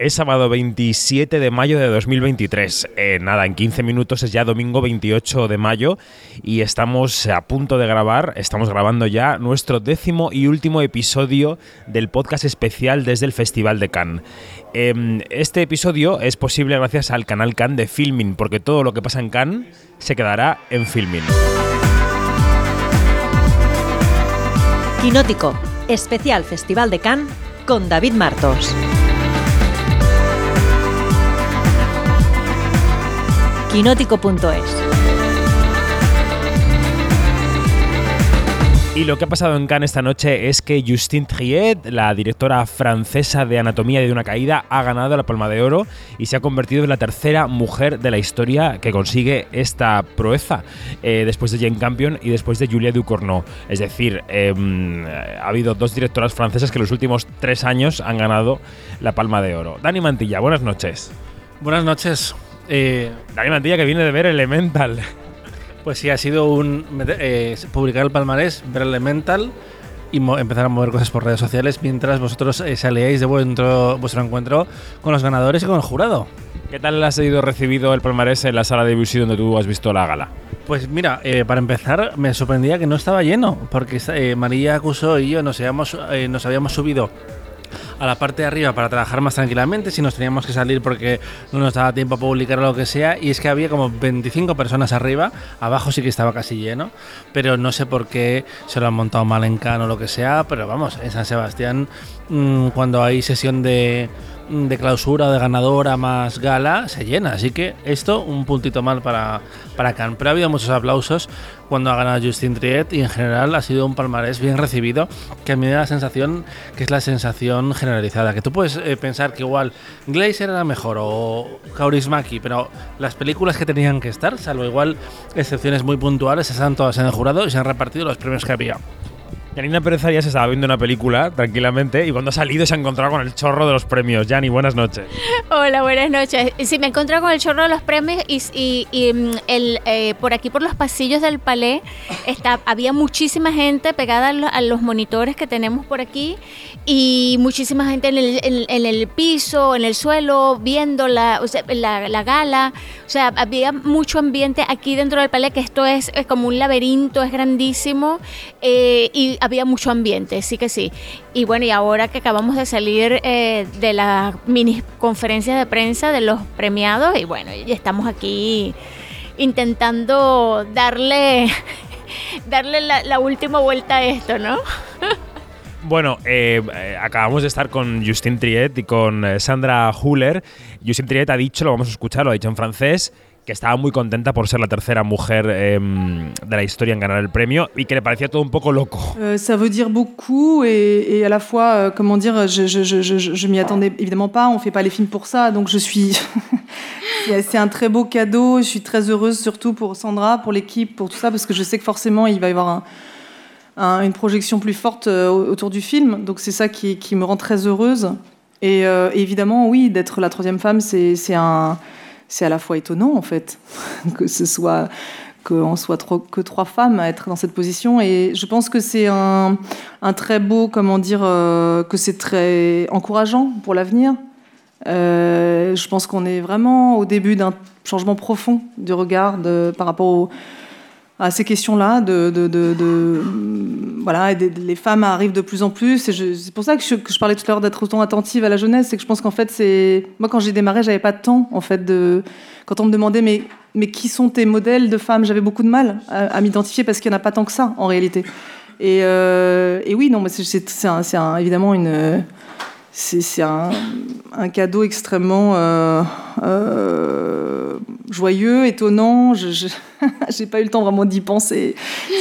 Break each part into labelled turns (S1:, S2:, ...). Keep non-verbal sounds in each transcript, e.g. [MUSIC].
S1: Es sábado 27 de mayo de 2023. Eh, nada, en 15 minutos es ya domingo 28 de mayo y estamos a punto de grabar, estamos grabando ya nuestro décimo y último episodio del podcast especial desde el Festival de Cannes. Em, este episodio es posible gracias al canal Cannes de Filming, porque todo lo que pasa en Cannes se quedará en Filming.
S2: Quinótico, especial Festival de Cannes con David Martos. quinótico.es.
S1: Y lo que ha pasado en Cannes esta noche es que Justine Triet, la directora francesa de Anatomía de una caída, ha ganado la Palma de Oro y se ha convertido en la tercera mujer de la historia que consigue esta proeza, eh, después de Jane Campion y después de Julia Ducournau. Es decir, em, ha habido dos directoras francesas que en los últimos tres años han ganado la Palma de Oro. Dani Mantilla, buenas noches.
S3: Buenas noches.
S1: Eh, Dani Mantilla que viene de ver Elemental.
S3: Pues sí, ha sido un eh, publicar el palmarés, ver Elemental y empezar a mover cosas por redes sociales mientras vosotros eh, salíais de vuestro, vuestro encuentro con los ganadores y con el jurado.
S1: ¿Qué tal ha sido recibido el palmarés en la sala de Busy donde tú has visto la gala?
S3: Pues mira, eh, para empezar me sorprendía que no estaba lleno, porque María Acusó y yo nos habíamos, nos habíamos subido a la parte de arriba para trabajar más tranquilamente, si nos teníamos que salir porque no nos daba tiempo a publicar o lo que sea, y es que había como 25 personas arriba, abajo sí que estaba casi lleno, pero no sé por qué se lo han montado mal en Cano o lo que sea, pero vamos, en San Sebastián, mm, cuando hay sesión de de clausura o de ganadora más gala se llena. Así que esto un puntito mal para, para Cannes. Pero ha habido muchos aplausos cuando ha ganado Justin Triet y en general ha sido un palmarés bien recibido que a mí me da la sensación que es la sensación generalizada. Que tú puedes eh, pensar que igual Glazer era mejor o Kaurismaki, pero las películas que tenían que estar, salvo igual excepciones muy puntuales, están todas en el jurado y se han repartido los premios que había.
S1: Yanina Pérez Arias estaba viendo una película tranquilamente y cuando ha salido se ha encontrado con el chorro de los premios. Yani, buenas noches.
S4: Hola, buenas noches. Sí, me he encontrado con el chorro de los premios y, mm, eh, por aquí, por los pasillos del palais, está, había muchísima gente pegada a los, monitores que tenemos por aquí y muchísima gente en el, piso, en el suelo, viendo la, la, gala. O sea, había mucho ambiente aquí dentro del palais, que esto es, como un laberinto, es grandísimo. Eh, y había mucho ambiente, sí que sí. Y bueno, y ahora que acabamos de salir eh, de la mini conferencia de prensa de los premiados, y bueno, ya estamos aquí intentando darle, [LAUGHS] darle la, última vuelta a esto, ¿no?
S1: Bueno, eh, acabamos de estar con Justin Triet y con eh, Sandra Huller. Justin Triet ha dicho, lo vamos a escuchar, lo ha dicho en francés, que estaba muy contenta por ser la tercera mujer em, de la historia en ganar el premio y que le parecía todo un poco loco.
S5: Euh, ça veut dire beaucoup et, à la fois, euh, comment dire, je, je, m'y attendais évidemment pas, on fait pas les films pour ça, donc je suis... [LAUGHS] C'est un très beau cadeau, je suis très heureuse surtout pour Sandra, pour l'équipe, pour tout ça, parce que je sais que forcément il va y avoir un, un, une projection plus forte euh, autour du film, donc c'est ça qui, me rend très heureuse. Et, évidemment, oui, d'être la troisième femme, c'est un c'est à la fois étonnant en fait [LAUGHS] que ce soit qu'on soit que trois femmes à être dans cette position. Et je pense que c'est un, très beau comment dire euh, que c'est très encourageant pour l'avenir. Euh, je pense qu'on est vraiment au début d'un changement profond du regard par rapport au, à ces questions-là. De, de, voilà, les femmes arrivent de plus en plus. C'est pour ça que je, parlais tout à l'heure d'être autant attentive à la jeunesse. C'est que je pense qu'en fait, c'est moi quand j'ai démarré, j'avais pas de temps en fait de quand on me demandait mais mais qui sont tes modèles de femmes, j'avais beaucoup de mal à, m'identifier parce qu'il n'y en a pas tant que ça en réalité. Et, euh, oui, non, mais c'est évidemment une c'est un, cadeau extrêmement euh, euh, joyeux, étonnant. Je n'ai [LAUGHS] pas eu le temps vraiment d'y penser.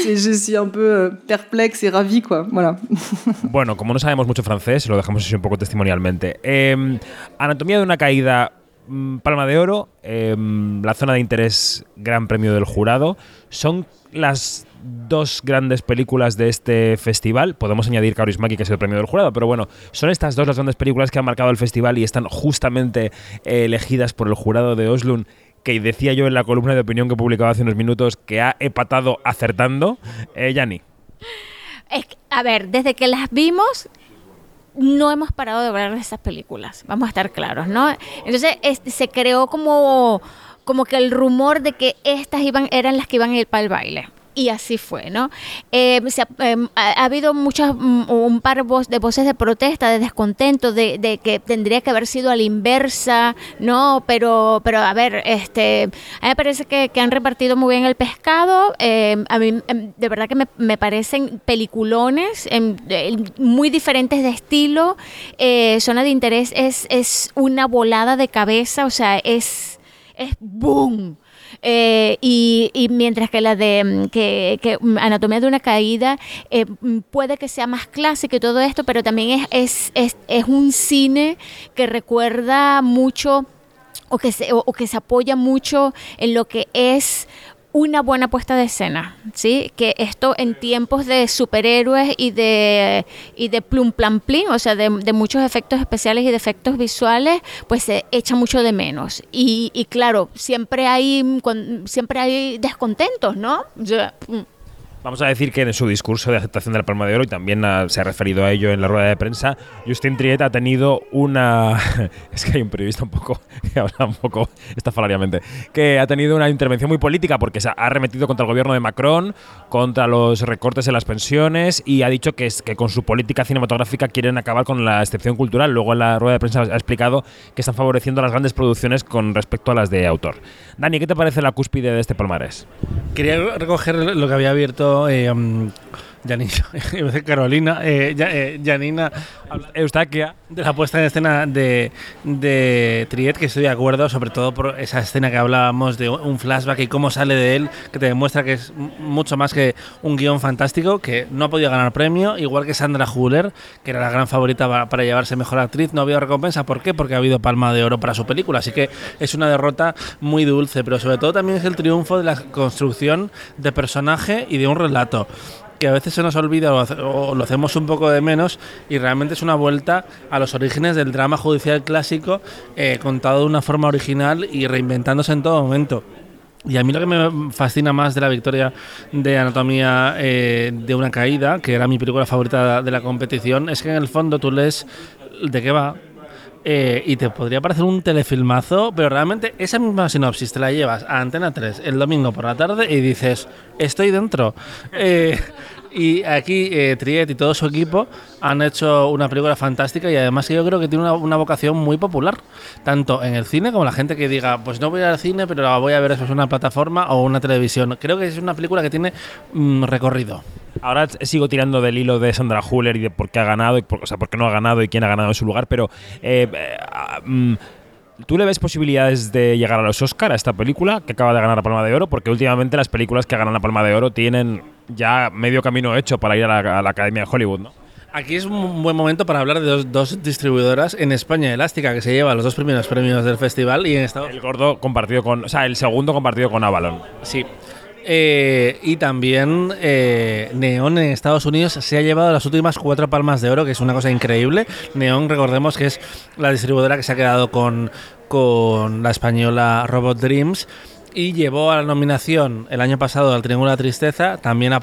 S5: Je suis un peu euh, perplexe et ravie, quoi. Voilà. [LAUGHS]
S1: Bueno, como no sabemos mucho francés, lo dejamos así un poco testimonialmente. Eh, anatomía de una caída, mm, Palma de Oro, la zona de interés, Gran Premio del Jurado. Son las dos grandes películas de este festival. Podemos añadir Kaurismäki, que es el premio del jurado, pero bueno, son estas dos las grandes películas que han marcado el festival y están justamente eh, elegidas por el jurado de Oslun que decía yo en la columna de opinión que publicaba hace unos minutos que ha empatado acertando. Eh,
S4: a ver, desde que las vimos, no hemos parado de ver esas películas, vamos a estar claros, ¿no? Entonces se creó como, como que el rumor de que estas eran las que iban a ir para el baile y así fue, ¿no? Eh, eh, ha, habido muchas, mm, un par de voces de protesta, de descontento, de, que tendría que haber sido a la inversa, ¿no? Pero, pero a ver, este, a mí me parece que, han repartido muy bien el pescado. Eh, a mí, em, de verdad que me, parecen peliculones, em, muy diferentes de estilo. Zona de interés es, es una volada de cabeza, o sea, es, es boom. Eh, y, mientras que la de mm, que, mm, Anatomía de una caída eh, mm, puede que sea más clásica y todo esto, pero también es, es, es, un cine que recuerda mucho o que, se, o que se apoya mucho en lo que es una buena puesta de escena, ¿sí? Que esto en tiempos de superhéroes y de, y de plum plan plin, o sea, de, muchos efectos especiales y de efectos visuales, pues se echa mucho de menos. Y, y claro, siempre hay, siempre hay descontentos, ¿no? Mm,
S1: Vamos a decir que en su discurso de aceptación de la Palma de Oro, y también se ha referido a ello en la rueda de prensa, Justin Triet ha tenido una. [LAUGHS] es que hay un periodista un poco. [LAUGHS] que habla un poco estafalariamente. Que ha tenido una intervención muy política porque se ha arremetido contra el gobierno de Macron, contra los recortes en las pensiones y ha dicho que, es, que con su política cinematográfica quieren acabar con la excepción cultural. Luego en la rueda de prensa ha explicado que están favoreciendo las grandes producciones con respecto a las de autor. Dani, ¿qué te parece la cúspide de este palmarés?
S3: Quería recoger lo que había abierto eh, um, Janina, [LAUGHS] Carolina, eh, eh, Janina
S1: Eustaquia,
S3: de la puesta en escena de, de Triet, que estoy de acuerdo, sobre todo por esa escena que hablábamos de un flashback y cómo sale de él, que te demuestra que es mucho más que un guion fantástico, que no ha podido ganar premio, igual que Sandra Huller, que era la gran favorita para, llevarse mejor actriz, no ha habido recompensa. ¿Por qué? Porque ha habido palma de oro para su película, así que es una derrota muy dulce, pero sobre todo también es el triunfo de la construcción de personaje y de un relato que a veces se nos olvida o, lo hacemos un poco de menos y realmente es una vuelta a los orígenes del drama judicial clásico eh, contado de una forma original y reinventándose en todo momento. Y a mí lo que me fascina más de la victoria de Anatomía eh, de una caída, que era mi película favorita de la competición, es que en el fondo tú lees de qué va, eh, y te podría parecer un telefilmazo, pero realmente esa misma sinopsis te la llevas a Antena 3 el domingo por la tarde y dices, estoy dentro. Eh, y aquí eh, Triet y todo su equipo han hecho una película fantástica y además yo creo que tiene una, vocación muy popular, tanto en el cine como la gente que diga, pues no voy al cine, pero la voy a ver eso es una plataforma o una televisión. Creo que es una película que tiene mm, recorrido.
S1: Ahora sigo tirando del hilo de Sandra Huller y de por qué ha ganado, y o sea, por qué no ha ganado y quién ha ganado en su lugar, pero eh, eh, mm, ¿Tú le ves posibilidades de llegar a los Oscar a esta película que acaba de ganar la Palma de Oro? Porque últimamente las películas que ganan la Palma de Oro tienen ya medio camino hecho para ir a la, Academia de Hollywood, ¿no?
S3: Aquí es un buen momento para hablar de dos, distribuidoras en España, Elástica, que se lleva los dos primeros premios del festival y en Estados
S1: El gordo compartido con, o sea, el segundo compartido con Avalon.
S3: Sí. Eh, y también eh, Neon en Estados Unidos se ha llevado las últimas cuatro palmas de oro, que es una cosa increíble. Neon, recordemos que es la distribuidora que se ha quedado con, con la española Robot Dreams y llevó a la nominación el año pasado al Triángulo de la Tristeza, también a,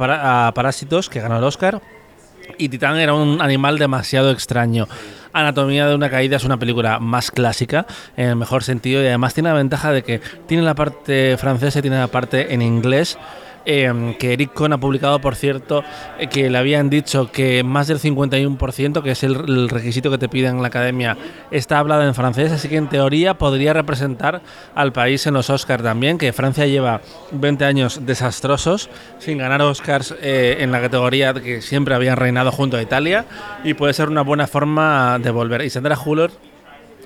S3: Parásitos, que ganó el Oscar. Y Titán era un animal demasiado extraño. Anatomía de una caída es una película más clásica, en el mejor sentido, y además tiene la ventaja de que tiene la parte francesa y tiene la parte en inglés. Em, que Eric Cohn ha publicado, por cierto, eh, que le habían dicho que más del 51%, que es el, requisito que te piden en la academia, está hablado en francés, así que en teoría podría representar al país en los Oscars también, que Francia lleva 20 años desastrosos, sin ganar Oscars eh, en la categoría que siempre habían reinado junto a Italia, y puede ser una buena forma de volver. Y Sandra Huller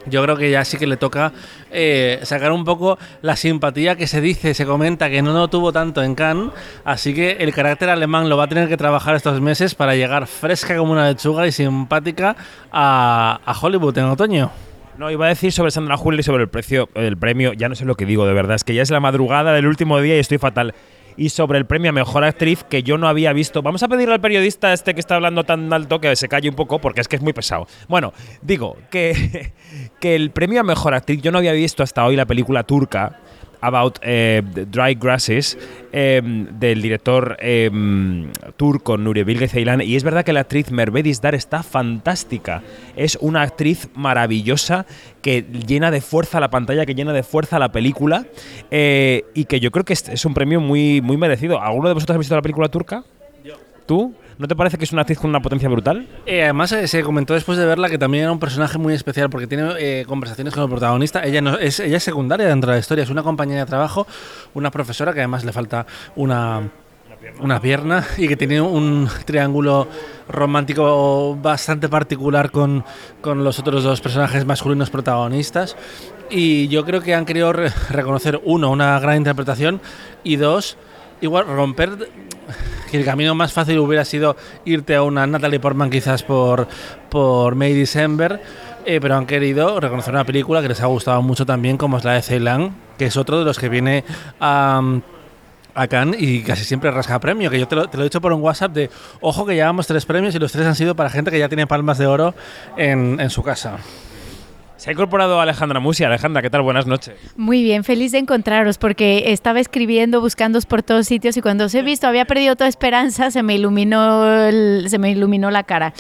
S3: yo creo que ya sí que le toca eh, sacar un poco la simpatía que se dice, se comenta que no lo tuvo tanto en Cannes, así que el carácter alemán lo va a tener que trabajar estos meses para llegar fresca como una lechuga y simpática a, Hollywood en otoño.
S1: No, iba a decir sobre Sandra Julie y sobre el precio del premio, ya no sé lo que digo de verdad, es que ya es la madrugada del último día y estoy fatal y sobre el premio a Mejor Actriz que yo no había visto. Vamos a pedirle al periodista este que está hablando tan alto que se calle un poco porque es que es muy pesado. Bueno, digo que, [LAUGHS] que el premio a Mejor Actriz yo no había visto hasta hoy la película turca About eh, Dry Grasses eh, del director eh, turco Nuri Bilge Ceylan y es verdad que la actriz Merve Dar está fantástica es una actriz maravillosa que llena de fuerza la pantalla que llena de fuerza la película eh, y que yo creo que es, es un premio muy, muy merecido ¿alguno de vosotros ha visto la película turca? ¿Tú? ¿No te parece que es una actriz con una potencia brutal?
S3: Eh, además, eh, se comentó después de verla que también era un personaje muy especial porque tiene eh, conversaciones con el protagonista. Ella, no, es, ella secundaria dentro de la historia, es una compañera de trabajo, una profesora que además le falta una, pierna y que tiene un triángulo romántico bastante particular con, con los otros dos personajes masculinos protagonistas. Y yo creo que han querido re- reconocer, uno, una gran interpretación y dos, igual romper que el camino más fácil hubiera sido irte a una Natalie Portman quizás por, por May December, eh, pero han querido reconocer una película que les ha gustado mucho también, como es la de Ceylan, que es otro de los que viene a... Cannes y casi siempre rasca premio, que yo te lo, te lo he dicho por un WhatsApp de, ojo que llevamos tres premios y los tres han sido para gente que ya tiene palmas de oro en, en su casa.
S1: Se ha incorporado Alejandra Musi. Alejandra, ¿qué tal? Buenas noches.
S6: Muy bien, feliz de encontraros porque estaba escribiendo, buscando por todos sitios y cuando os he visto había perdido toda esperanza, se me iluminó, el- se me iluminó la cara.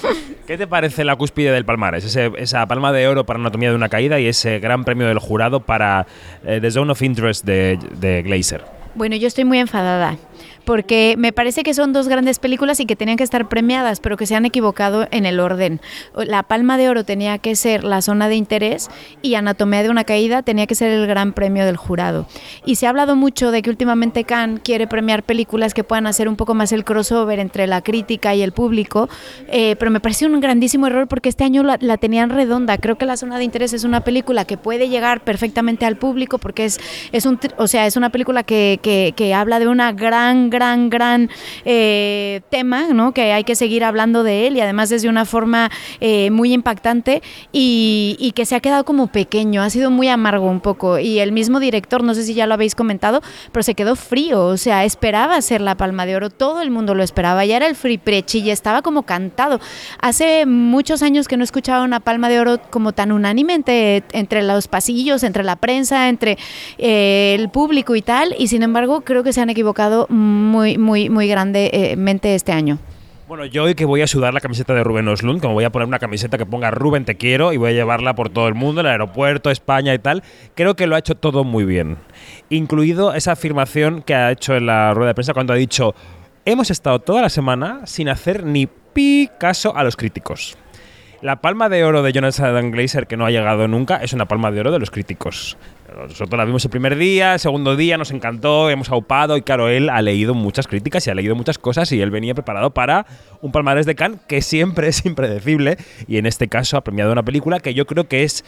S1: ¿Qué te parece la cúspide del Palmares? Ese- esa palma de oro para Anatomía de una Caída y ese gran premio del jurado para eh, The Zone of Interest de, de Glazer.
S6: Bueno, yo estoy muy enfadada porque me parece que son dos grandes películas y que tenían que estar premiadas, pero que se han equivocado en el orden. La Palma de Oro tenía que ser la zona de interés y Anatomía de una caída tenía que ser el gran premio del jurado. Y se ha hablado mucho de que últimamente Cannes quiere premiar películas que puedan hacer un poco más el crossover entre la crítica y el público, eh, pero me parece un grandísimo error porque este año la, la tenían redonda. Creo que la zona de interés es una película que puede llegar perfectamente al público porque es, es un, o sea, es una película que, que- que habla de una gran, gran, gran eh, tema, ¿no? Que hay que seguir hablando de él y además desde una forma eh, muy impactante y, que se ha quedado como pequeño, ha sido muy amargo un poco. Y el mismo director, no sé si ya lo habéis comentado, pero se quedó frío, o sea, esperaba ser la Palma de Oro, todo el mundo lo esperaba, ya era el free prechi y estaba como cantado. Hace muchos años que no escuchaba una Palma de Oro como tan unánime entre, entre los pasillos, entre la prensa, entre eh, el público y tal, y sin embargo creo que se han equivocado muy, muy, muy grandemente este año.
S1: Bueno, yo hoy que voy a sudar la camiseta de Rubén Oslund, como voy a poner una camiseta que ponga Rubén te quiero y voy a llevarla por todo el mundo, el aeropuerto, España y tal, creo que lo ha hecho todo muy bien. Incluido esa afirmación que ha hecho en la rueda de prensa cuando ha dicho, hemos estado toda la semana sin hacer ni pi caso a los críticos. La palma de oro de Jonathan Glazer, que no ha llegado nunca, es una palma de oro de los críticos. Nosotros la vimos el primer día, el segundo día nos encantó, hemos aupado y claro, él ha leído muchas críticas y ha leído muchas cosas y él venía preparado para un palmarés de Cannes que siempre es [LAUGHS] impredecible y en este caso ha premiado una película que yo creo que es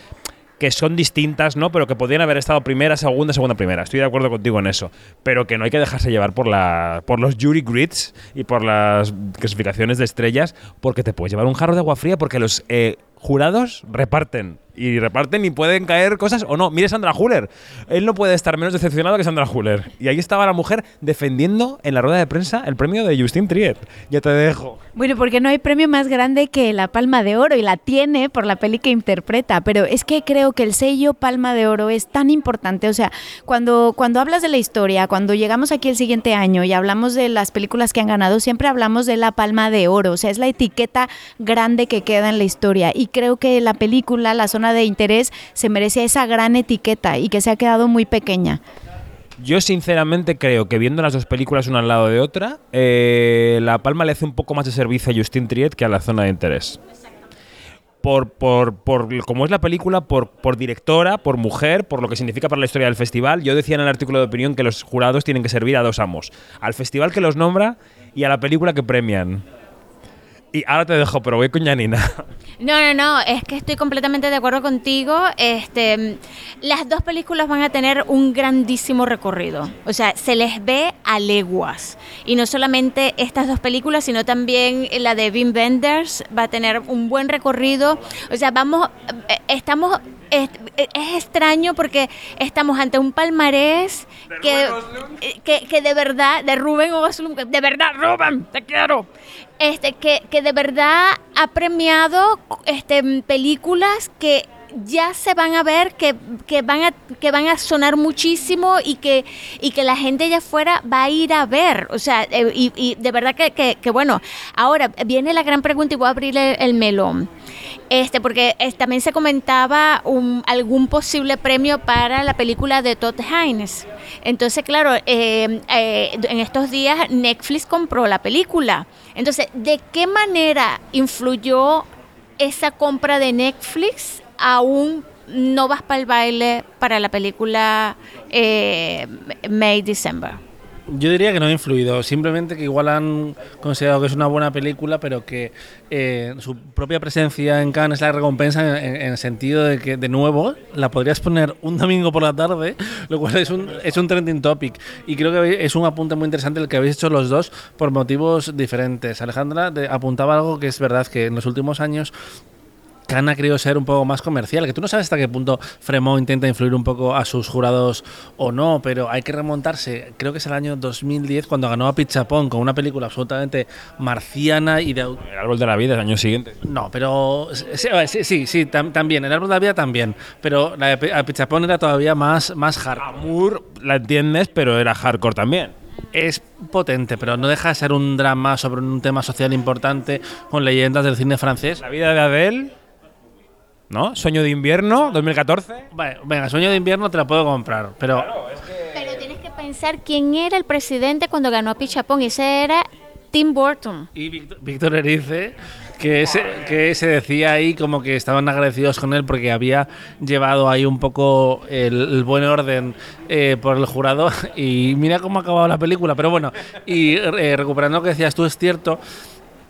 S1: que son distintas, ¿no? Pero que podrían haber estado primera, segunda, segunda, primera. Estoy de acuerdo contigo en eso. Pero que no hay que dejarse llevar por, la, por los jury grids y por las clasificaciones de estrellas, porque te puedes llevar un jarro de agua fría, porque los eh, jurados reparten. Y reparten y pueden caer cosas o no. Mire Sandra Huller. Él no puede estar menos decepcionado que Sandra Huller. Y ahí estaba la mujer defendiendo en la rueda de prensa el premio de Justin Triet. Ya te dejo.
S6: Bueno, porque no hay premio más grande que la Palma de Oro y la tiene por la peli que interpreta, pero es que creo que el sello Palma de Oro es tan importante, o sea, cuando, cuando hablas de la historia, cuando llegamos aquí el siguiente año y hablamos de las películas que han ganado, siempre hablamos de la Palma de Oro, o sea, es la etiqueta grande que queda en la historia y creo que la película, la zona de interés, se merece esa gran etiqueta y que se ha quedado muy pequeña.
S1: Yo sinceramente creo que viendo las dos películas una al lado de otra, eh, La Palma le hace un poco más de servicio a Justin Triet que a la zona de interés. Por, por, por cómo es la película, por, por directora, por mujer, por lo que significa para la historia del festival. Yo decía en el artículo de opinión que los jurados tienen que servir a dos amos. Al festival que los nombra y a la película que premian. Y ahora te dejo, pero voy con Janina.
S4: No, no, no, es que estoy completamente de acuerdo contigo. Este, las dos películas van a tener un grandísimo recorrido. O sea, se les ve a leguas. Y no solamente estas dos películas, sino también la de Wim Wenders va a tener un buen recorrido. O sea, vamos, eh, estamos, es, es extraño porque estamos ante un palmarés que, eh, que, que de verdad, de Rubén que de verdad, Rubén, te quiero. Este, que, que de verdad ha premiado este, películas que ya se van a ver que, que, van a, que van a sonar muchísimo y que, y que la gente allá afuera va a ir a ver. O sea, eh, y, y, de verdad que, que, que, bueno, ahora viene la gran pregunta y voy a abrir el, el melón. Este, porque es, también se comentaba un, algún posible premio para la película de Todd Haynes. Entonces, claro, eh, eh, en estos días Netflix compró la película. Entonces, ¿de qué manera influyó esa compra de Netflix aún no vas para el baile para la película eh, May December?
S3: Yo diría que no ha influido, simplemente que igual han considerado que es una buena película, pero que eh, su propia presencia en Cannes es la recompensa en, en, el sentido de que, de nuevo, la podrías poner un domingo por la tarde, [LAUGHS] lo cual es un, es un trending topic. Y creo que es un apunte muy interesante el que habéis hecho los dos por motivos diferentes. Alejandra apuntaba algo que es verdad, que en los últimos años Cannes ha querido ser un poco más comercial, que tú no sabes hasta qué punto Fremont intenta influir un poco a sus jurados o no, pero hay que remontarse, creo que es el año 2010 cuando ganó a Pichapón con una película absolutamente marciana y de...
S1: El árbol de la vida, el año siguiente.
S3: No, pero sí, sí, sí, tam, también, el árbol de la vida también, pero la de Pichapón era todavía más, más hardcore.
S1: Amour la entiendes, pero era hardcore también
S3: es potente, pero no deja de ser un drama sobre un tema social importante con leyendas del cine francés.
S1: La vida de Adele ¿No? Sueño de invierno, 2014.
S3: Vale, venga, sueño de invierno te la puedo comprar, pero.
S4: Claro, es que... Pero tienes que pensar quién era el presidente cuando ganó a Pichapón. Ese era Tim Burton.
S3: Y Víctor, Víctor Erice, que se, que se decía ahí como que estaban agradecidos con él porque había llevado ahí un poco el, el buen orden eh, por el jurado. [LAUGHS] Y mira cómo ha acabado la película. Pero bueno, y eh, recuperando lo que decías tú, es cierto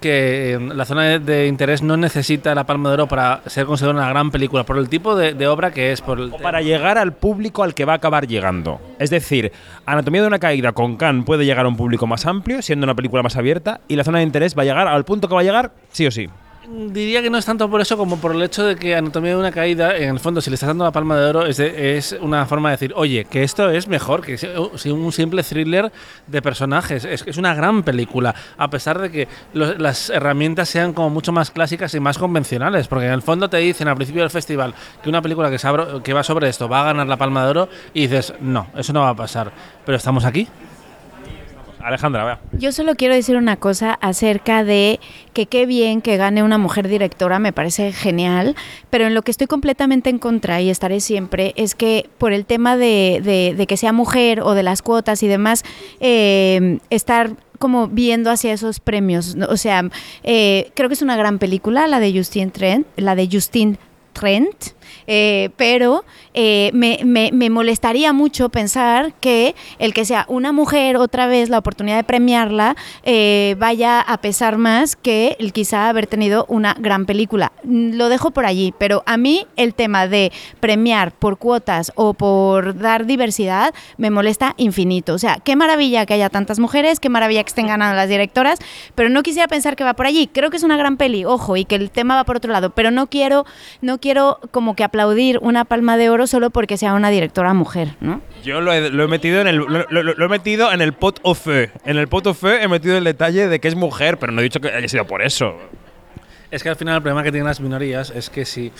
S3: que la zona de, interés no necesita la Palma de Oro para ser considerada una gran película, por el tipo de, de obra que es. Por el
S1: o para llegar al público al que va a acabar llegando. Es decir, Anatomía de una caída con Khan puede llegar a un público más amplio, siendo una película más abierta, y la zona de interés va a llegar al punto que va a llegar, sí o sí.
S3: Diría que no es tanto por eso como por el hecho de que Anatomía de una caída, en el fondo, si le estás dando la palma de oro, es, de, es una forma de decir, oye, que esto es mejor que un simple thriller de personajes. Es, es una gran película, a pesar de que las herramientas sean como mucho más clásicas y más convencionales, porque en el fondo te dicen al principio del festival que una película que, sabro, que va sobre esto va a ganar la palma de oro y dices, no, eso no va a pasar. Pero estamos aquí.
S1: Alejandra, vea.
S6: Yo solo quiero decir una cosa acerca de que qué bien que gane una mujer directora, me parece genial, pero en lo que estoy completamente en contra y estaré siempre es que por el tema de, de, que sea mujer o de las cuotas y demás, eh, estar como viendo hacia esos premios. O sea, eh, creo que es una gran película, la de Justine Trent, la de Justine Trent, eh, pero eh, me, me, me, molestaría mucho pensar que el que sea una mujer otra vez la oportunidad de premiarla eh, vaya a pesar más que el quizá haber tenido una gran película. Lo dejo por allí, pero a mí el tema de premiar por cuotas o por dar diversidad me molesta infinito. O sea, qué maravilla que haya tantas mujeres, qué maravilla que estén ganando las directoras, pero no quisiera pensar que va por allí. Creo que es una gran peli, ojo, y que el tema va por otro lado, pero no quiero, no quiero como que aplaudir una palma de oro solo porque sea una directora mujer, ¿no?
S1: Yo lo he, lo he metido en el lo, lo, lo, he metido en el pot au feu. En el pot au feu he metido el detalle de que es mujer, pero no he dicho que haya sido por eso.
S3: Es que al final el problema que tienen las minorías es que si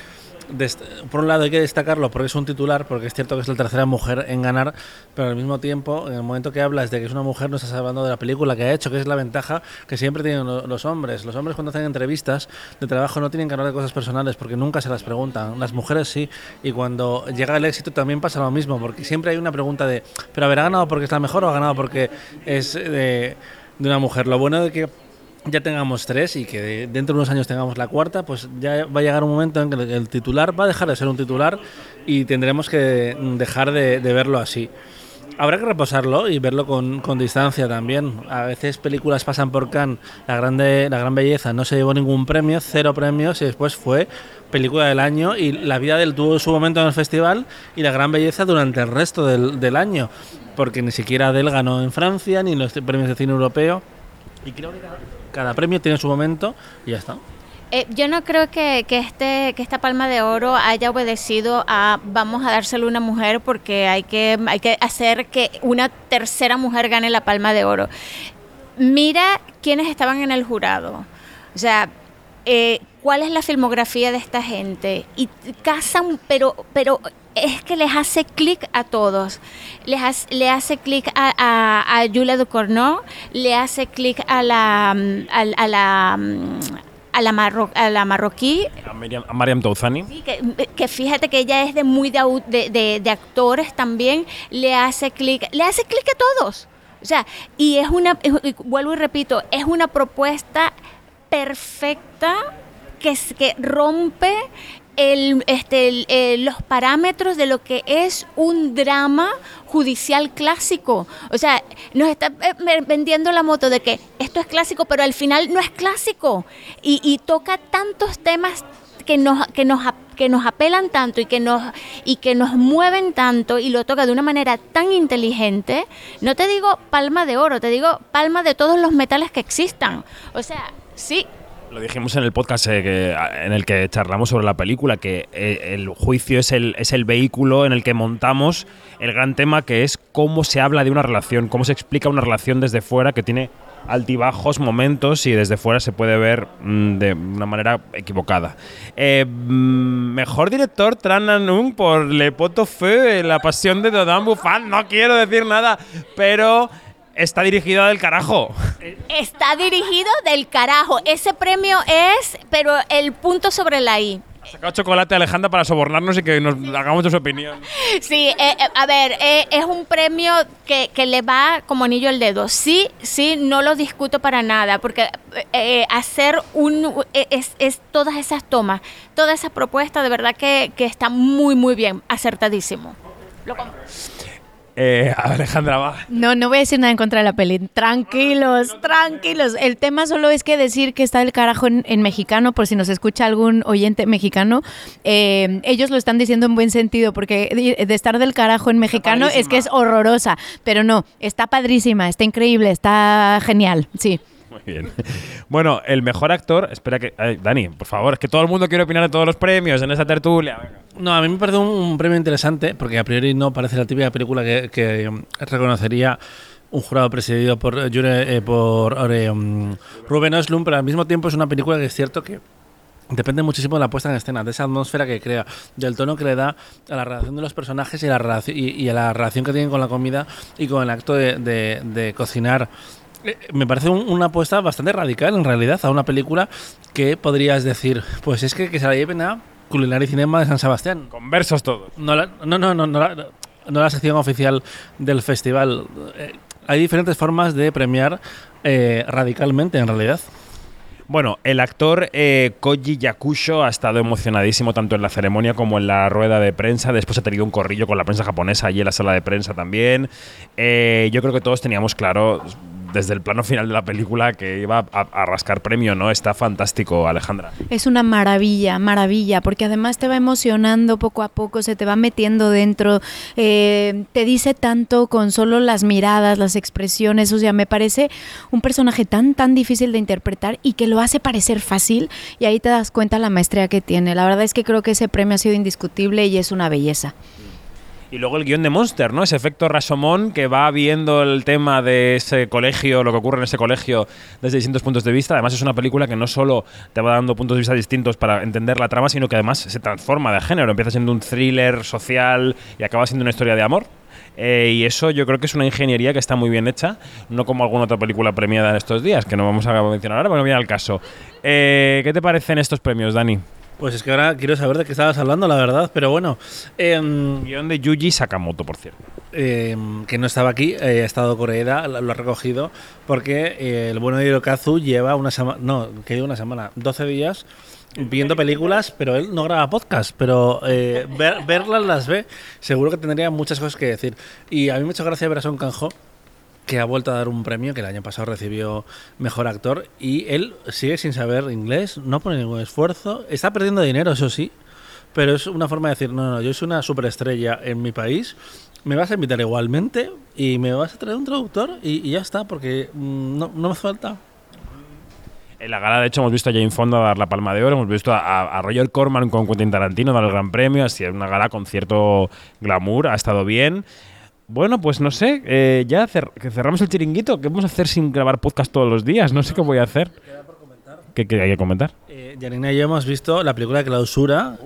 S3: por un lado hay que destacarlo porque es un titular, porque es cierto que es la tercera mujer en ganar, pero al mismo tiempo, en el momento que hablas de que es una mujer, no estás hablando de la película que ha hecho, que es la ventaja que siempre tienen los hombres. Los hombres cuando hacen entrevistas de trabajo no tienen que hablar de cosas personales porque nunca se las preguntan. Las mujeres sí, y cuando llega el éxito también pasa lo mismo, porque siempre hay una pregunta de, ¿pero habrá ganado porque es la mejor o ha ganado porque es de, de una mujer? Lo bueno de que ya tengamos tres y que dentro de unos años tengamos la cuarta, pues ya va a llegar un momento en que el titular va a dejar de ser un titular y tendremos que dejar de, de verlo así. Habrá que reposarlo y verlo con, con, distancia también. A veces películas pasan por Cannes, la, grande, la gran belleza no se llevó ningún premio, cero premios y después fue película del año y La vida del tuvo su momento en el festival y La gran belleza durante el resto del, del año, porque ni siquiera Adele ganó en Francia ni los premios de cine europeo. Y creo que cada premio tiene su momento y ya está.
S4: Eh, yo no creo que, que, este, que esta palma de oro haya obedecido a vamos a dárselo a una mujer porque hay que, hay que hacer que una tercera mujer gane la palma de oro. Mira quiénes estaban en el jurado. O sea, eh, cuál es la filmografía de esta gente y casan, pero, pero es que les hace clic a todos. Les hace, le hace clic a, a, a Julia Ducournau, le hace clic a la, mm, a, a la mm, a la, marro, a la marroquí.
S1: A Mariam, a Mariam Touzani.
S4: Sí, que, que, fíjate que ella es de muy de, de, de, actores también, le hace clic, le hace clic a todos. O sea, y es una, vuelvo y repito, es una propuesta perfecta que, que rompe el, este, eh, los parámetros de lo que es un drama judicial clásico. O sea, nos está eh, vendiendo la moto de que esto es clásico, pero al final no es clásico. Y, y toca tantos temas que nos, que, nos, que nos apelan tanto y que, nos, y que nos mueven tanto y lo toca de una manera tan inteligente. No te digo palma de oro, te digo palma de todos los metales que existan. O sea, sí,
S1: lo dijimos en el podcast eh, en el que charlamos sobre la película, que eh, el juicio es el, es el vehículo en el que montamos el gran tema que es cómo se habla de una relación, cómo se explica una relación desde fuera que tiene altibajos, momentos y desde fuera se puede ver mmm, de una manera equivocada. Eh, mmm, mejor director Tran Anung por Le Poto Feu, La Pasión de Dodin Buffon. No quiero decir nada, pero está dirigido del carajo.
S4: Está dirigido del carajo. Ese premio es, pero el punto sobre la I.
S1: Ha sacado chocolate Alejandra para sobornarnos y que nos hagamos su opinión.
S4: Sí, eh, eh, a ver, eh, es un premio que, que, le va como anillo al dedo. Sí, sí, no lo discuto para nada, porque eh, hacer un. Es, es, todas esas tomas, toda esa propuesta, de verdad que, que está muy, muy bien, acertadísimo. Lo
S1: eh, Alejandra, va.
S6: No, no voy a decir nada en contra de la peli. Tranquilos, tranquilos. El tema solo es que decir que está del carajo en, en mexicano, por si nos escucha algún oyente mexicano, eh, ellos lo están diciendo en buen sentido, porque de estar del carajo en mexicano es que es horrorosa. Pero no, está padrísima, está increíble, está genial, sí.
S1: Muy bien. Bueno, el mejor actor, espera que. Dani, por favor, es que todo el mundo quiere opinar de todos los premios en esa tertulia.
S3: No, a mí me parece un, premio interesante, porque a priori no parece la típica película que, que reconocería un jurado presidido por, eh, por eh, um, Ruben Östlund, pero al mismo tiempo es una película que es cierto que depende muchísimo de la puesta en escena, de esa atmósfera que crea, del tono que le da a la relación de los personajes y, la y, a la relación que tienen con la comida y con el acto de, cocinar eh, me parece un, una apuesta bastante radical en realidad a una película que podrías decir, pues es que, que se la lleven a Culinaria y Cinema de San Sebastián.
S1: Con versos todos.
S3: No, la, no, no, no, no, la, no la sección oficial del festival. Eh, hay diferentes formas de premiar eh, radicalmente en realidad.
S1: Bueno, el actor eh, Koji Yakusho ha estado emocionadísimo tanto en la ceremonia como en la rueda de prensa. Después ha tenido un corrillo con la prensa japonesa allí en la sala de prensa también. Eh, yo creo que todos teníamos claro desde el plano final de la película que iba a, rascar premio, ¿no? Está fantástico, Alejandra.
S6: Es una maravilla, maravilla, porque además te va emocionando poco a poco, se te va metiendo dentro, eh, te dice tanto con solo las miradas, las expresiones, o sea, me parece un personaje tan, tan difícil de interpretar y que lo hace parecer fácil y ahí te das cuenta la maestría que tiene. La verdad es que creo que ese premio ha sido indiscutible y es una belleza.
S1: Y luego el guion de Monster, ¿no? Ese efecto Rashomon que va viendo el tema de ese colegio, lo que ocurre en ese colegio desde distintos puntos de vista. Además es una película que no solo te va dando puntos de vista distintos para entender la trama, sino que además se transforma de género. Empieza siendo un thriller social y acaba siendo una historia de amor. Eh, y eso yo creo que es una ingeniería que está muy bien hecha, no como alguna otra película premiada en estos días, que no vamos a mencionar ahora, porque no viene al caso. Eh, ¿Qué te parecen estos premios, Dani?
S3: Pues es que ahora quiero saber de qué estabas hablando, la verdad, pero bueno. Eh,
S1: Guión de Yuji Sakamoto, por cierto.
S3: Eh, que no estaba aquí, eh, ha estado Coreeda, lo, lo ha recogido, porque eh, el bueno de Hirokazu lleva una semana, no, que lleva una semana, 12 días viendo películas, pero él no graba podcast, pero eh, ver, verlas las ve, seguro que tendría muchas cosas que decir. Y a mí me ha hecho gracia ver a Son Kanjo, que ha vuelto a dar un premio que el año pasado recibió mejor actor y él sigue sin saber inglés, no pone ningún esfuerzo, está perdiendo dinero, eso sí, pero es una forma de decir, no, no, yo soy una superestrella en mi país, me vas a invitar igualmente y me vas a traer un traductor y, y ya está, porque mmm, no, no me falta.
S1: En la gala, de hecho, hemos visto a Jane Fonda dar la palma de oro, hemos visto a, a Roger Corman con Quentin Tarantino dar el gran premio, así es una gala con cierto glamour, ha estado bien. Bueno, pues no sé, eh, ya cer que cerramos el chiringuito. ¿Qué vamos a hacer sin grabar podcast todos los días? No sé qué voy a hacer. ¿Qué, qué hay que comentar?
S3: Eh, Janina y yo hemos visto la película de clausura,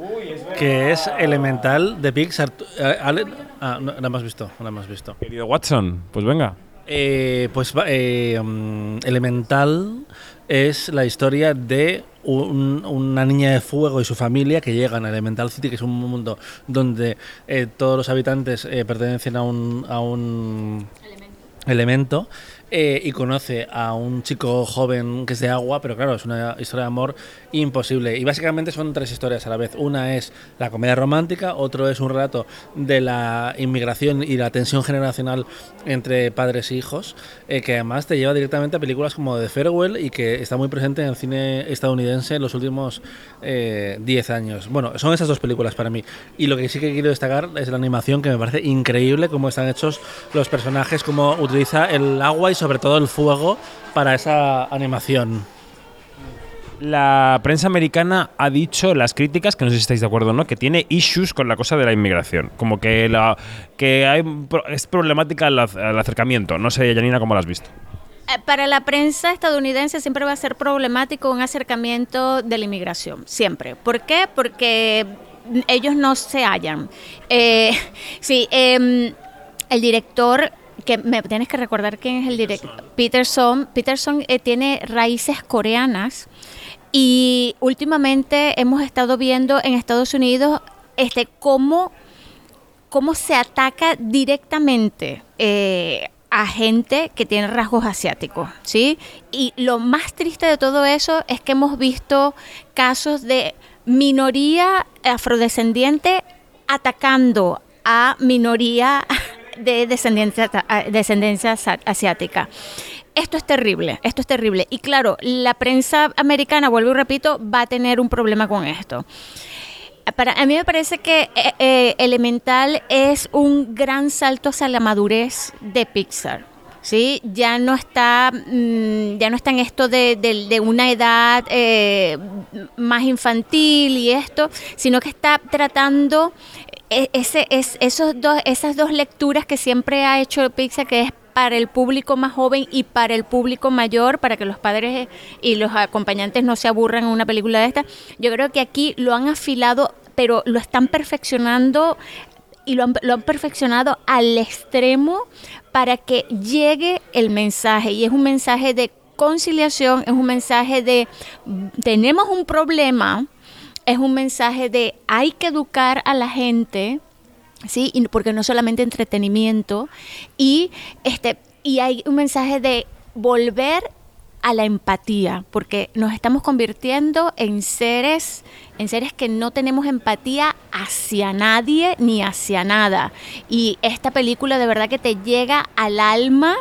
S3: que es Elemental de Pixar. Eh, ah, no, la hemos visto, la hemos visto.
S1: Querido Watson, pues venga.
S3: Eh, pues eh, mm, Elemental es la historia de un- una niña de fuego y su familia que llegan a Elemental City, que es un mundo donde eh, todos los habitantes eh, pertenecen a un, a un elemento. Eh, y conoce a un chico joven que es de agua, pero claro, es una historia de amor imposible. Y básicamente son tres historias a la vez. Una es la comedia romántica, otro es un relato de la inmigración y la tensión generacional entre padres e hijos, eh, que además te lleva directamente a películas como The Farewell y que está muy presente en el cine estadounidense en los últimos eh, 10 años. Bueno, son esas dos películas para mí. Y lo que sí que quiero destacar es la animación, que me parece increíble cómo están hechos los personajes, cómo utiliza el agua y sobre todo el fuego para esa animación.
S1: La prensa americana ha dicho, las críticas, que no sé si estáis de acuerdo o no, que tiene issues con la cosa de la inmigración. Como que, la, que hay, es problemática el acercamiento. No sé, Janina, cómo lo has visto.
S4: Eh, Para la prensa estadounidense siempre va a ser problemático un acercamiento de la inmigración, siempre. ¿Por qué? Porque ellos no se hallan. Eh, [LAUGHS] sí, em, el director, que me tienes que recordar quién es el director, Peterson, Peterson eh, tiene raíces coreanas y últimamente hemos estado viendo en Estados Unidos este cómo cómo se ataca directamente eh, a gente que tiene rasgos asiáticos, ¿sí? Y lo más triste de todo eso es que hemos visto casos de minoría afrodescendiente atacando a minoría de descendencia, descendencia asiática. Esto es terrible, esto es terrible. Y claro, la prensa americana, vuelvo y repito, va a tener un problema con esto. Para, a mí me parece que eh, eh, Elemental es un gran salto hacia la madurez de Pixar. ¿Sí? Ya no está, mm, ya no está en esto de, de- de una edad eh, más infantil y esto, sino que está tratando eh, ese, es, esos dos, esas dos lecturas que siempre ha hecho Pixar, que es para el público más joven y para el público mayor, para que los padres y los acompañantes no se aburran en una película de esta. Yo creo que aquí lo han afilado, pero lo están perfeccionando y lo han, lo han perfeccionado al extremo para que llegue el mensaje. Y es un mensaje de conciliación, es un mensaje de tenemos un problema, es un mensaje de hay que educar a la gente, ¿sí? Y porque no solamente entretenimiento, y, este, y hay un mensaje de volver a la empatía, porque nos estamos convirtiendo en seres, en seres que no tenemos empatía hacia nadie ni hacia nada. Y esta película de verdad que te llega al alma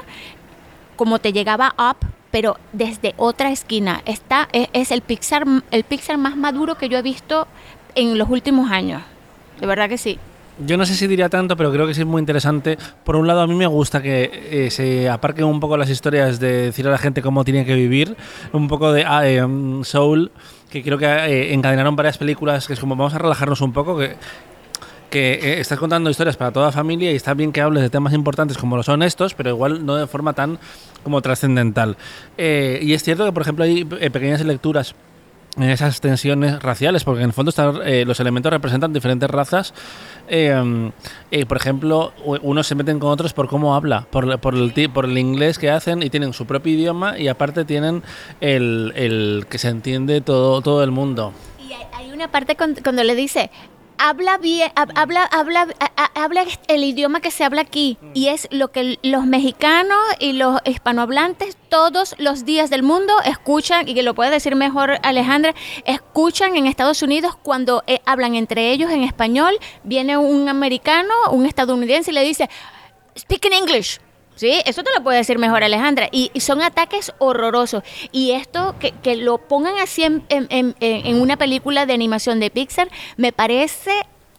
S4: como te llegaba Up, pero desde otra esquina. Esta es, es el Pixar, el Pixar más maduro que yo he visto en los últimos años. De verdad que sí.
S3: Yo no sé si diría tanto, pero creo que sí es muy interesante. Por un lado, a mí me gusta que eh, se aparquen un poco las historias de decir a la gente cómo tiene que vivir, un poco de ah, eh, Soul, que creo que eh, encadenaron varias películas, que es como vamos a relajarnos un poco, que, que eh, estás contando historias para toda la familia y está bien que hables de temas importantes como lo son estos, pero igual no de forma tan como trascendental. Eh, y es cierto que, por ejemplo, hay eh, pequeñas lecturas en esas tensiones raciales, porque en el fondo están, eh, los elementos representan diferentes razas. Eh, eh, por ejemplo, unos se meten con otros por cómo habla, por, por, el, por el inglés que hacen y tienen su propio idioma y aparte tienen el, el que se entiende todo, todo el mundo.
S4: Y hay, una parte cuando le dice, habla bien, hab- habla, habla, habla el idioma que se habla aquí. Y es lo que los mexicanos y los hispanohablantes todos los días del mundo escuchan, y que lo puede decir mejor Alejandra, escuchan en Estados Unidos cuando eh, hablan entre ellos en español, viene un americano, un estadounidense y le dice, speak in English. Sí, eso te lo puede decir mejor Alejandra. Y, y son ataques horrorosos. Y esto, que, que lo pongan así en, en- en- en una película de animación de Pixar, me parece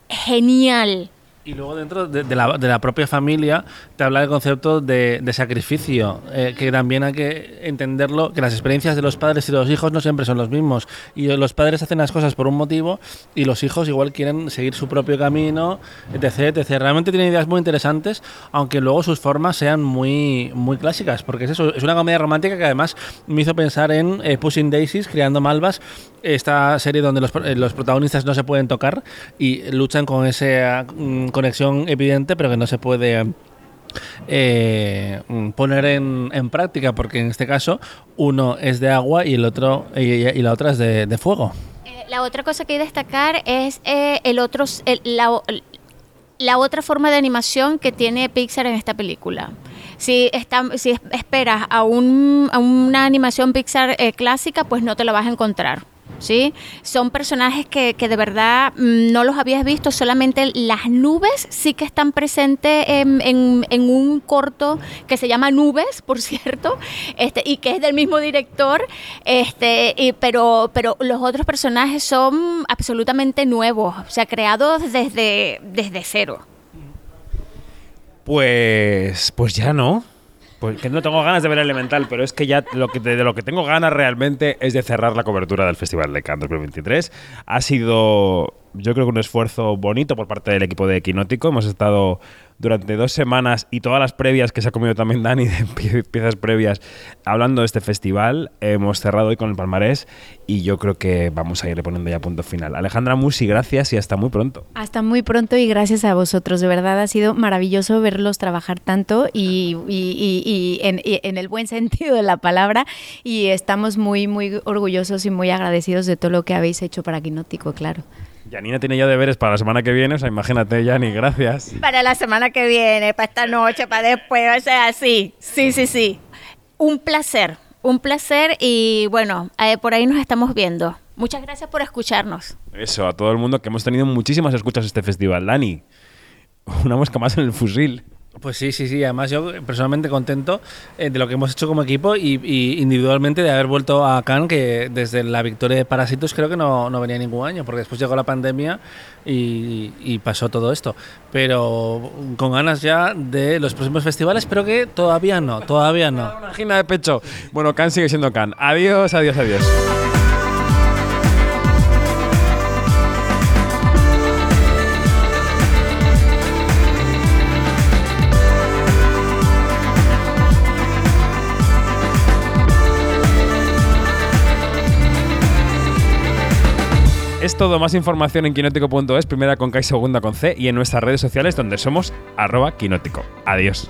S4: genial.
S3: Y luego dentro de, de la, de la propia familia te habla del concepto de, de sacrificio, eh, que también hay que entenderlo, que las experiencias de los padres y los hijos no siempre son los mismos. Y los padres hacen las cosas por un motivo y los hijos igual quieren seguir su propio camino, etc. etc. Realmente tiene ideas muy interesantes, aunque luego sus formas sean muy, muy clásicas, porque es eso, es una comedia romántica que además me hizo pensar en eh, Pushing Daisies, Creando Malvas, esta serie donde los, eh, los protagonistas no se pueden tocar y luchan con esa mm, conexión evidente, pero que no se puede eh, mm, poner en, en práctica, porque en este caso uno es de agua y el otro y, la otra es de, de fuego.
S4: Eh, La otra cosa que hay que destacar es eh, el otro, la, otra forma de animación que tiene Pixar en esta película. Si, está, si es- esperas a, un- a una animación Pixar eh, clásica, pues no te la vas a encontrar. ¿Sí? Son personajes que, que de verdad mm, no los habías visto, solamente las nubes sí que están presentes en, en- en un corto que se llama Nubes, por [LAUGHS] cierto, este, y que es del mismo director, este, y- pero, pero los otros personajes son absolutamente nuevos, o sea, creados desde, desde cero.
S1: Pues, pues ya no. Pues que no tengo ganas de ver Elemental, pero es que ya lo que, de lo que tengo ganas realmente es de cerrar la cobertura del Festival de Cannes 2023. Ha sido, yo creo que un esfuerzo bonito por parte del equipo de Equinótico. Hemos estado durante dos semanas y todas las previas que se ha comido también Dani [LAUGHS] de pie- piezas previas hablando de este festival. Hemos cerrado hoy con el palmarés y yo creo que vamos a ir poniendo ya punto final. Alejandra Musi, gracias y hasta muy pronto.
S6: Hasta muy pronto y gracias a vosotros. De verdad ha sido maravilloso verlos trabajar tanto y- y- y en, y en el buen [LAUGHS] sentido de la palabra. Y estamos muy, muy orgullosos y muy agradecidos de todo lo que habéis hecho para Quinótico, claro.
S1: Janina tiene ya deberes para la semana que viene, o sea, imagínate, Jani, gracias.
S4: Para la semana que viene, para esta noche, para después, o sea, sí, sí, sí, sí. Un placer, un placer y bueno, eh, por ahí nos estamos viendo. Muchas gracias por escucharnos.
S1: Eso, a todo el mundo que hemos tenido muchísimas escuchas este festival. Dani, una mosca más en el fusil.
S3: Pues sí, sí, sí. Además, yo personalmente contento eh, de lo que hemos hecho como equipo y, y individualmente de haber vuelto a Cannes, que desde la victoria de Parásitos creo que no, no venía ningún año, porque después llegó la pandemia y, y pasó todo esto. Pero con ganas ya de los próximos festivales, pero que todavía no, todavía no.
S1: Una angina de pecho. Bueno, Can sigue siendo Can. Adiós, adiós, adiós. Es todo, más información en quinótico.es, primera con K y segunda con C, y en nuestras redes sociales donde somos arroba quinótico. Adiós.